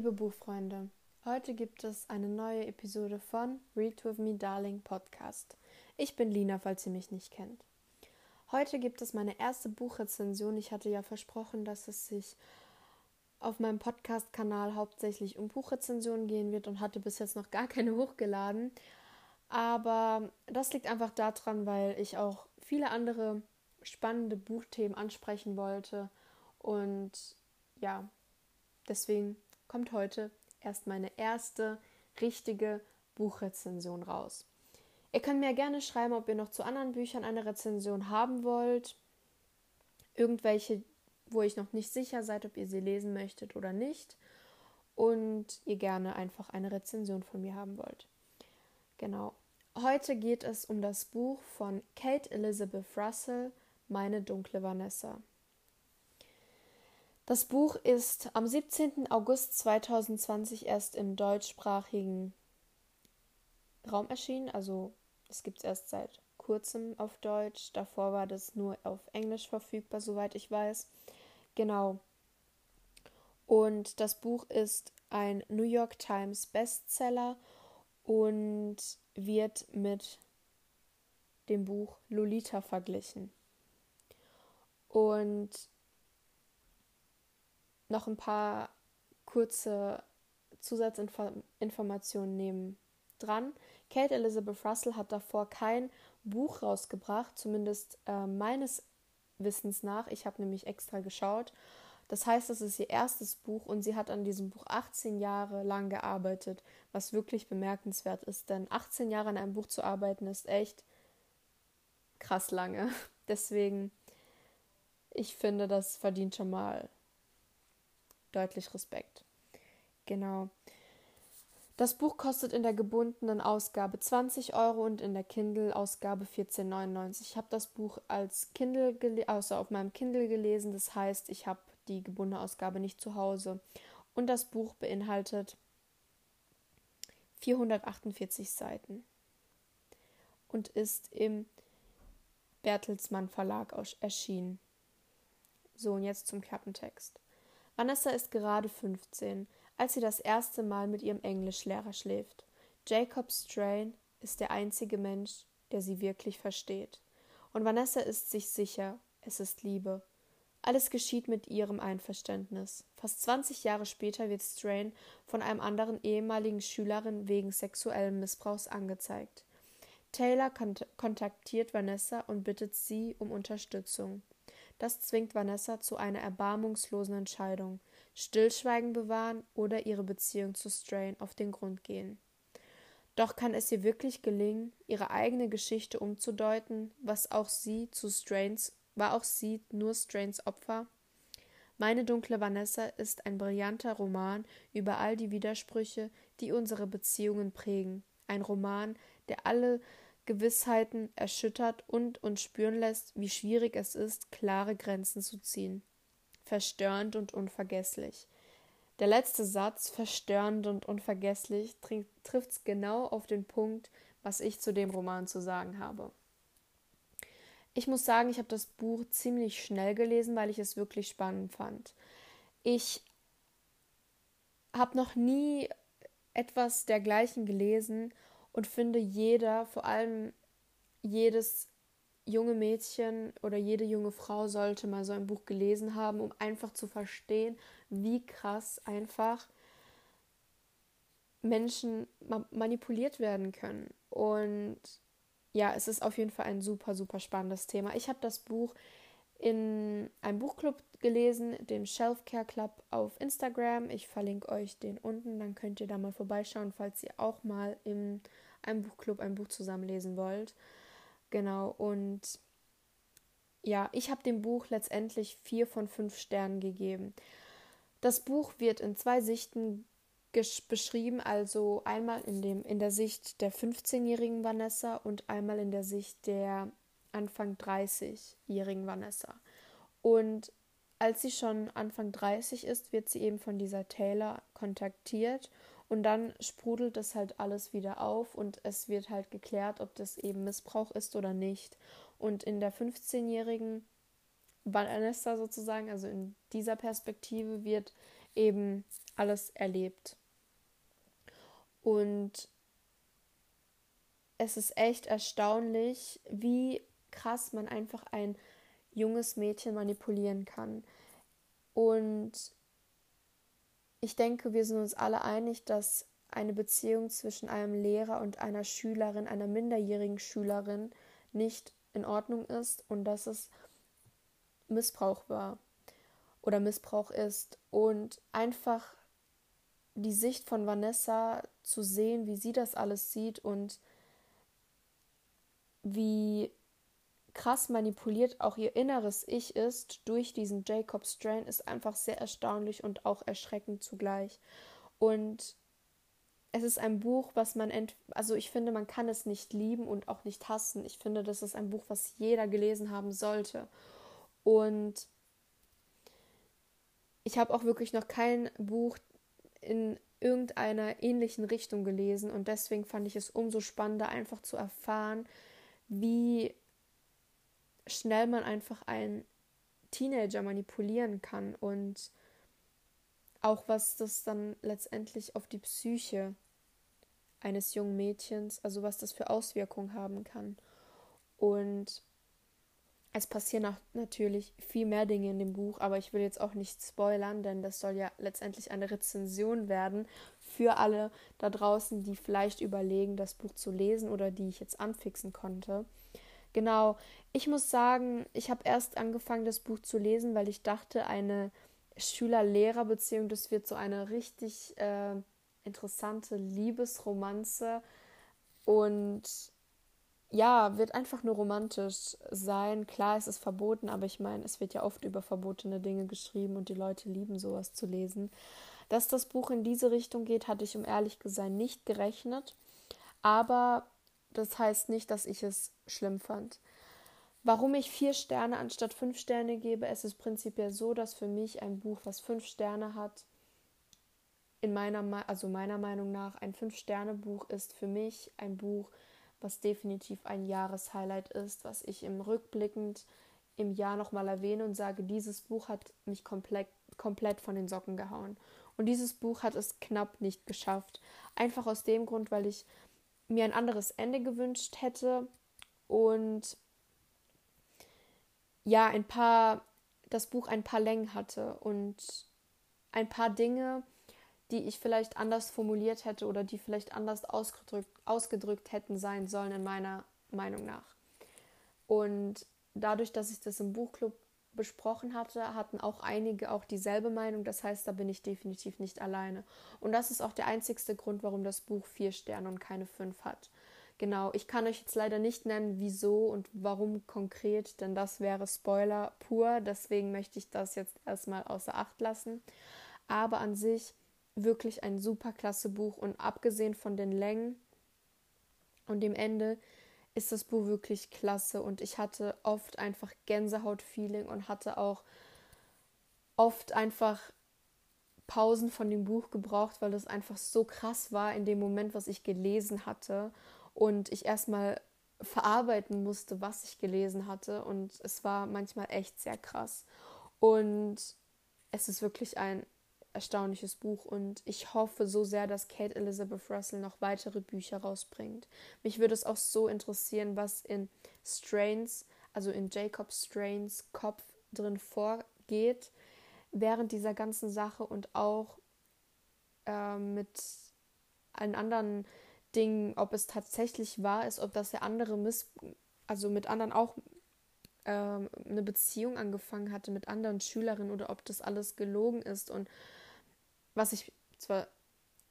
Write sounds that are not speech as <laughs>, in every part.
liebe Buchfreunde, heute gibt es eine neue Episode von Read With Me Darling Podcast. Ich bin Lina, falls ihr mich nicht kennt. Heute gibt es meine erste Buchrezension. Ich hatte ja versprochen, dass es sich auf meinem Podcast-Kanal hauptsächlich um Buchrezensionen gehen wird und hatte bis jetzt noch gar keine hochgeladen. Aber das liegt einfach daran, weil ich auch viele andere spannende Buchthemen ansprechen wollte. Und ja, deswegen kommt heute erst meine erste richtige Buchrezension raus. Ihr könnt mir gerne schreiben, ob ihr noch zu anderen Büchern eine Rezension haben wollt. Irgendwelche, wo ich noch nicht sicher seid, ob ihr sie lesen möchtet oder nicht. Und ihr gerne einfach eine Rezension von mir haben wollt. Genau. Heute geht es um das Buch von Kate Elizabeth Russell, Meine dunkle Vanessa. Das Buch ist am 17. August 2020 erst im deutschsprachigen Raum erschienen. Also es gibt es erst seit kurzem auf Deutsch. Davor war das nur auf Englisch verfügbar, soweit ich weiß. Genau. Und das Buch ist ein New York Times Bestseller und wird mit dem Buch Lolita verglichen. Und noch ein paar kurze Zusatzinformationen nehmen dran. Kate Elizabeth Russell hat davor kein Buch rausgebracht, zumindest äh, meines Wissens nach. Ich habe nämlich extra geschaut. Das heißt, das ist ihr erstes Buch und sie hat an diesem Buch 18 Jahre lang gearbeitet, was wirklich bemerkenswert ist, denn 18 Jahre an einem Buch zu arbeiten ist echt krass lange. <laughs> Deswegen, ich finde, das verdient schon mal deutlich Respekt. Genau. Das Buch kostet in der gebundenen Ausgabe 20 Euro und in der Kindle-Ausgabe 14,99. Ich habe das Buch als Kindle, außer auf meinem Kindle gelesen. Das heißt, ich habe die gebundene Ausgabe nicht zu Hause. Und das Buch beinhaltet 448 Seiten und ist im Bertelsmann Verlag erschienen. So, und jetzt zum Klappentext. Vanessa ist gerade 15, als sie das erste Mal mit ihrem Englischlehrer schläft. Jacob Strain ist der einzige Mensch, der sie wirklich versteht. Und Vanessa ist sich sicher, es ist Liebe. Alles geschieht mit ihrem Einverständnis. Fast 20 Jahre später wird Strain von einem anderen ehemaligen Schülerin wegen sexuellen Missbrauchs angezeigt. Taylor kont kontaktiert Vanessa und bittet sie um Unterstützung. Das zwingt Vanessa zu einer erbarmungslosen Entscheidung: Stillschweigen bewahren oder ihre Beziehung zu Strain auf den Grund gehen. Doch kann es ihr wirklich gelingen, ihre eigene Geschichte umzudeuten, was auch sie zu Strains, war auch sie nur Strains Opfer? Meine dunkle Vanessa ist ein brillanter Roman über all die Widersprüche, die unsere Beziehungen prägen. Ein Roman, der alle Gewissheiten erschüttert und uns spüren lässt, wie schwierig es ist, klare Grenzen zu ziehen. Verstörend und unvergesslich. Der letzte Satz, verstörend und unvergesslich, trifft es genau auf den Punkt, was ich zu dem Roman zu sagen habe. Ich muss sagen, ich habe das Buch ziemlich schnell gelesen, weil ich es wirklich spannend fand. Ich habe noch nie etwas dergleichen gelesen und finde jeder, vor allem jedes junge Mädchen oder jede junge Frau sollte mal so ein Buch gelesen haben, um einfach zu verstehen, wie krass einfach Menschen ma manipuliert werden können. Und ja, es ist auf jeden Fall ein super, super spannendes Thema. Ich habe das Buch in einem Buchclub gelesen, dem Shelf Care Club auf Instagram. Ich verlinke euch den unten, dann könnt ihr da mal vorbeischauen, falls ihr auch mal in einem Buchclub ein Buch zusammenlesen wollt. Genau, und ja, ich habe dem Buch letztendlich vier von fünf Sternen gegeben. Das Buch wird in zwei Sichten beschrieben, also einmal in, dem, in der Sicht der 15-jährigen Vanessa und einmal in der Sicht der Anfang 30-jährigen Vanessa. Und als sie schon Anfang 30 ist, wird sie eben von dieser Taylor kontaktiert und dann sprudelt das halt alles wieder auf und es wird halt geklärt, ob das eben Missbrauch ist oder nicht. Und in der 15-jährigen Vanessa sozusagen, also in dieser Perspektive, wird eben alles erlebt. Und es ist echt erstaunlich, wie krass man einfach ein junges Mädchen manipulieren kann. Und ich denke, wir sind uns alle einig, dass eine Beziehung zwischen einem Lehrer und einer Schülerin, einer minderjährigen Schülerin, nicht in Ordnung ist und dass es Missbrauch war oder Missbrauch ist. Und einfach die Sicht von Vanessa zu sehen, wie sie das alles sieht und wie krass manipuliert auch ihr inneres Ich ist durch diesen Jacob Strain, ist einfach sehr erstaunlich und auch erschreckend zugleich. Und es ist ein Buch, was man, ent also ich finde, man kann es nicht lieben und auch nicht hassen. Ich finde, das ist ein Buch, was jeder gelesen haben sollte. Und ich habe auch wirklich noch kein Buch in irgendeiner ähnlichen Richtung gelesen und deswegen fand ich es umso spannender, einfach zu erfahren, wie schnell man einfach einen Teenager manipulieren kann und auch was das dann letztendlich auf die Psyche eines jungen Mädchens, also was das für Auswirkungen haben kann. Und es passieren natürlich viel mehr Dinge in dem Buch, aber ich will jetzt auch nicht spoilern, denn das soll ja letztendlich eine Rezension werden für alle da draußen, die vielleicht überlegen, das Buch zu lesen oder die ich jetzt anfixen konnte. Genau, ich muss sagen, ich habe erst angefangen, das Buch zu lesen, weil ich dachte, eine Schüler-Lehrer-Beziehung, das wird so eine richtig äh, interessante Liebesromanze und ja, wird einfach nur romantisch sein. Klar, es ist verboten, aber ich meine, es wird ja oft über verbotene Dinge geschrieben und die Leute lieben sowas zu lesen. Dass das Buch in diese Richtung geht, hatte ich um ehrlich gesagt nicht gerechnet, aber das heißt nicht, dass ich es schlimm fand. Warum ich vier Sterne anstatt fünf Sterne gebe, es ist prinzipiell so, dass für mich ein Buch, was fünf Sterne hat, in meiner, also meiner Meinung nach ein Fünf-Sterne-Buch ist für mich ein Buch, was definitiv ein Jahreshighlight ist, was ich im Rückblickend im Jahr nochmal erwähne und sage, dieses Buch hat mich komplett, komplett von den Socken gehauen. Und dieses Buch hat es knapp nicht geschafft. Einfach aus dem Grund, weil ich mir ein anderes Ende gewünscht hätte und ja, ein paar, das Buch ein paar Längen hatte und ein paar Dinge, die ich vielleicht anders formuliert hätte oder die vielleicht anders ausgedrückt, ausgedrückt hätten sein sollen, in meiner Meinung nach. Und dadurch, dass ich das im Buchclub besprochen hatte, hatten auch einige auch dieselbe Meinung. Das heißt, da bin ich definitiv nicht alleine. Und das ist auch der einzigste Grund, warum das Buch vier Sterne und keine fünf hat. Genau, ich kann euch jetzt leider nicht nennen, wieso und warum konkret, denn das wäre Spoiler pur. Deswegen möchte ich das jetzt erstmal außer Acht lassen. Aber an sich wirklich ein super klasse Buch und abgesehen von den Längen und dem Ende ist das Buch wirklich klasse. Und ich hatte oft einfach Gänsehaut-Feeling und hatte auch oft einfach Pausen von dem Buch gebraucht, weil das einfach so krass war in dem Moment, was ich gelesen hatte und ich erstmal verarbeiten musste, was ich gelesen hatte. Und es war manchmal echt sehr krass. Und es ist wirklich ein erstaunliches Buch und ich hoffe so sehr, dass Kate Elizabeth Russell noch weitere Bücher rausbringt. Mich würde es auch so interessieren, was in Strains, also in Jacob Strains Kopf drin vorgeht während dieser ganzen Sache und auch äh, mit allen anderen Dingen, ob es tatsächlich wahr ist, ob das der andere miss also mit anderen auch äh, eine Beziehung angefangen hatte mit anderen Schülerinnen oder ob das alles gelogen ist und was ich zwar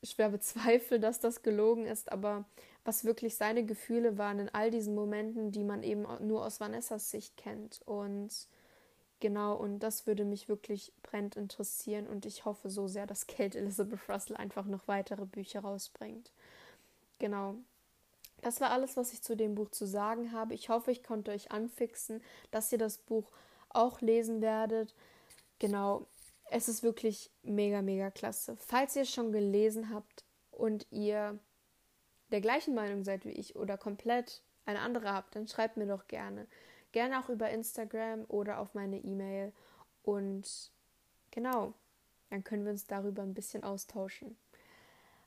schwer bezweifle, dass das gelogen ist, aber was wirklich seine Gefühle waren in all diesen Momenten, die man eben nur aus Vanessas Sicht kennt. Und genau, und das würde mich wirklich brennend interessieren und ich hoffe so sehr, dass Kate Elizabeth Russell einfach noch weitere Bücher rausbringt. Genau. Das war alles, was ich zu dem Buch zu sagen habe. Ich hoffe, ich konnte euch anfixen, dass ihr das Buch auch lesen werdet. Genau, es ist wirklich mega, mega klasse. Falls ihr es schon gelesen habt und ihr der gleichen Meinung seid wie ich oder komplett eine andere habt, dann schreibt mir doch gerne. Gerne auch über Instagram oder auf meine E-Mail. Und genau, dann können wir uns darüber ein bisschen austauschen.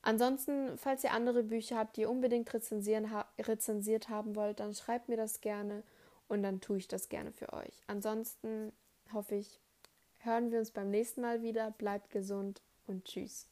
Ansonsten, falls ihr andere Bücher habt, die ihr unbedingt rezensieren, ha rezensiert haben wollt, dann schreibt mir das gerne und dann tue ich das gerne für euch. Ansonsten hoffe ich, hören wir uns beim nächsten Mal wieder. Bleibt gesund und tschüss.